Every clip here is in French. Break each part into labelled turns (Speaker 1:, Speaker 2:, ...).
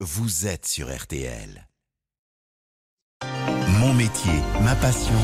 Speaker 1: vous êtes sur RTL. Mon métier, ma passion,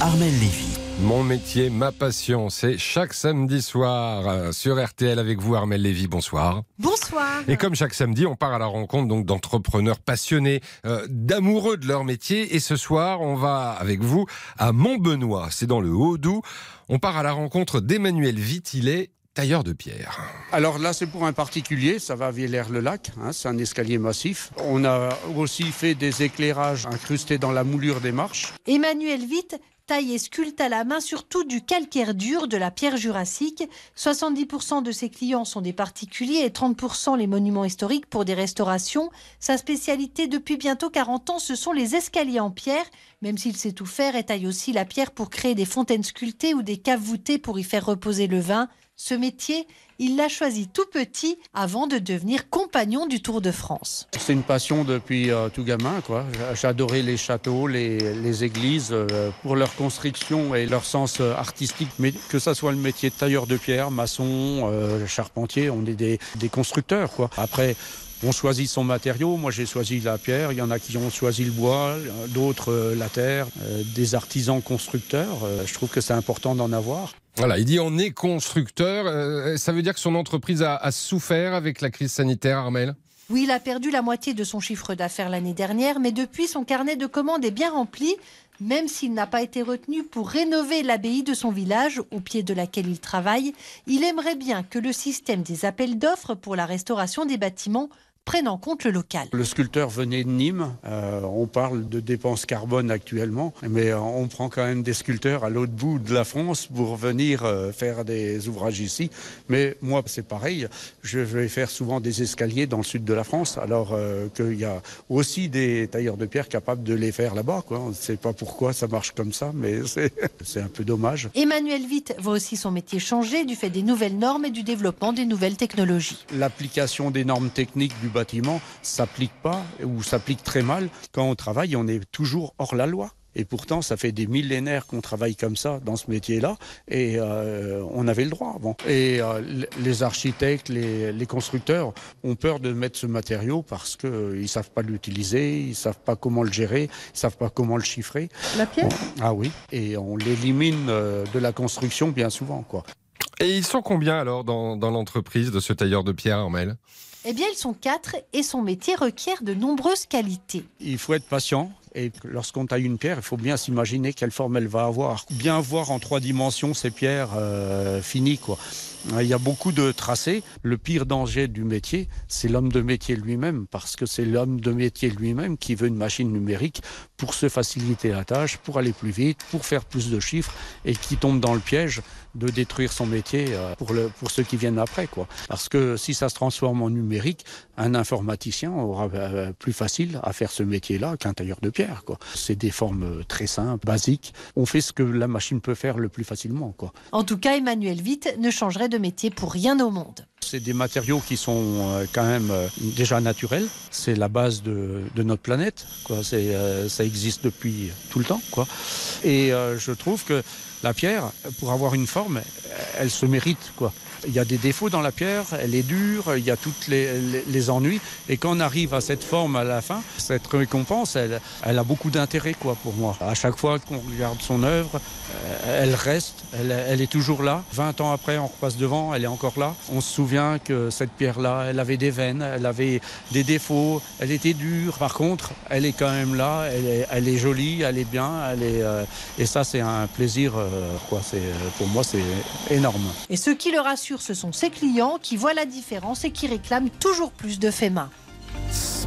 Speaker 1: Armel Lévy.
Speaker 2: Mon métier, ma passion, c'est chaque samedi soir euh, sur RTL avec vous, Armel Lévy. Bonsoir.
Speaker 3: Bonsoir.
Speaker 2: Et comme chaque samedi, on part à la rencontre donc d'entrepreneurs passionnés, euh, d'amoureux de leur métier. Et ce soir, on va avec vous à Montbenoît. C'est dans le Haut-Doubs. On part à la rencontre d'Emmanuel Vitilet, tailleur de pierre.
Speaker 4: Alors là, c'est pour un particulier, ça va à Villers-le-Lac, hein, c'est un escalier massif. On a aussi fait des éclairages incrustés dans la moulure des marches.
Speaker 3: Emmanuel Witt taille et sculpte à la main surtout du calcaire dur de la pierre jurassique. 70% de ses clients sont des particuliers et 30% les monuments historiques pour des restaurations. Sa spécialité depuis bientôt 40 ans, ce sont les escaliers en pierre. Même s'il sait tout faire, et taille aussi la pierre pour créer des fontaines sculptées ou des caves voûtées pour y faire reposer le vin. Ce métier, il l'a choisi tout petit avant de devenir compagnon du Tour de France.
Speaker 4: C'est une passion depuis euh, tout gamin. quoi. J'adorais les châteaux, les, églises euh, pour leur construction et leur sens euh, artistique. Mais que ça soit le métier de tailleur de pierre, maçon, charpentier, on est des, constructeurs. Quoi. Après, on choisit son matériau. Moi, j'ai choisi la pierre. Il y en a qui ont choisi le bois, d'autres la terre. Des artisans constructeurs. Je trouve que c'est important d'en avoir.
Speaker 2: Voilà, il dit on est constructeur. Euh, ça veut dire que son entreprise a, a souffert avec la crise sanitaire, Armel?
Speaker 3: Oui, il a perdu la moitié de son chiffre d'affaires l'année dernière, mais depuis, son carnet de commandes est bien rempli, même s'il n'a pas été retenu pour rénover l'abbaye de son village, au pied de laquelle il travaille. Il aimerait bien que le système des appels d'offres pour la restauration des bâtiments prenne en compte le local.
Speaker 4: Le sculpteur venait de Nîmes. Euh, on parle de dépenses carbone actuellement, mais euh, on prend quand même des sculpteurs à l'autre bout de la France pour venir euh, faire des ouvrages ici. Mais moi, c'est pareil. Je vais faire souvent des escaliers dans le sud de la France, alors euh, qu'il y a aussi des tailleurs de pierre capables de les faire là-bas. quoi. On ne sait pas pourquoi ça marche comme ça, mais c'est c'est un peu dommage.
Speaker 3: Emmanuel Witt voit aussi son métier changer du fait des nouvelles normes et du développement des nouvelles technologies.
Speaker 4: L'application des normes techniques du bâtiment s'applique pas ou s'applique très mal. Quand on travaille, on est toujours hors la loi. Et pourtant, ça fait des millénaires qu'on travaille comme ça dans ce métier-là, et euh, on avait le droit avant. Et euh, les architectes, les, les constructeurs ont peur de mettre ce matériau parce qu'ils ne savent pas l'utiliser, ils ne savent pas comment le gérer, ils ne savent pas comment le chiffrer.
Speaker 3: La pierre?
Speaker 4: Ah oui, et on l'élimine euh, de la construction bien souvent, quoi.
Speaker 2: Et ils sont combien alors dans, dans l'entreprise de ce tailleur de pierre, Armel?
Speaker 3: Eh bien, ils sont quatre et son métier requiert de nombreuses qualités.
Speaker 4: Il faut être patient. Et lorsqu'on taille une pierre, il faut bien s'imaginer quelle forme elle va avoir. Bien voir en trois dimensions ces pierres euh, finies. Il y a beaucoup de tracés. Le pire danger du métier, c'est l'homme de métier lui-même, parce que c'est l'homme de métier lui-même qui veut une machine numérique pour se faciliter la tâche, pour aller plus vite, pour faire plus de chiffres, et qui tombe dans le piège de détruire son métier euh, pour, pour ceux qui viennent après. Quoi. Parce que si ça se transforme en numérique, un informaticien aura euh, plus facile à faire ce métier-là qu'un tailleur de pierre. C'est des formes euh, très simples, basiques. On fait ce que la machine peut faire le plus facilement. Quoi.
Speaker 3: En tout cas, Emmanuel Witt ne changerait de métier pour rien au monde.
Speaker 4: C'est des matériaux qui sont euh, quand même déjà naturels. C'est la base de, de notre planète. Quoi. Euh, ça existe depuis tout le temps. Quoi. Et euh, je trouve que la pierre, pour avoir une forme, elle se mérite. Quoi. Il y a des défauts dans la pierre, elle est dure, il y a tous les, les, les ennuis. Et quand on arrive à cette forme à la fin, cette récompense, elle, elle a beaucoup d'intérêt quoi, pour moi. À chaque fois qu'on regarde son œuvre, euh, elle reste, elle, elle est toujours là. 20 ans après, on repasse devant, elle est encore là. On se souvient que cette pierre-là, elle avait des veines, elle avait des défauts, elle était dure. Par contre, elle est quand même là, elle est, elle est jolie, elle est bien, elle est, euh, et ça, c'est un plaisir. euh, quoi. C'est, euh, pour moi, c'est énorme.
Speaker 3: Et ce qui le rassure, ce sont ses clients qui voient la différence et qui réclament toujours plus de faits main.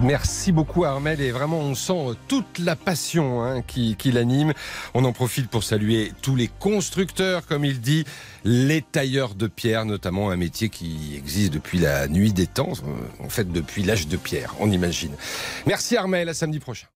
Speaker 2: Merci beaucoup Armel et vraiment on sent toute la passion hein, qui, qui l'anime. On en profite pour saluer tous les constructeurs, comme il dit, les tailleurs de pierre, notamment un métier qui existe depuis la nuit des temps, en fait depuis l'âge de pierre, on imagine. Merci Armel, à samedi prochain.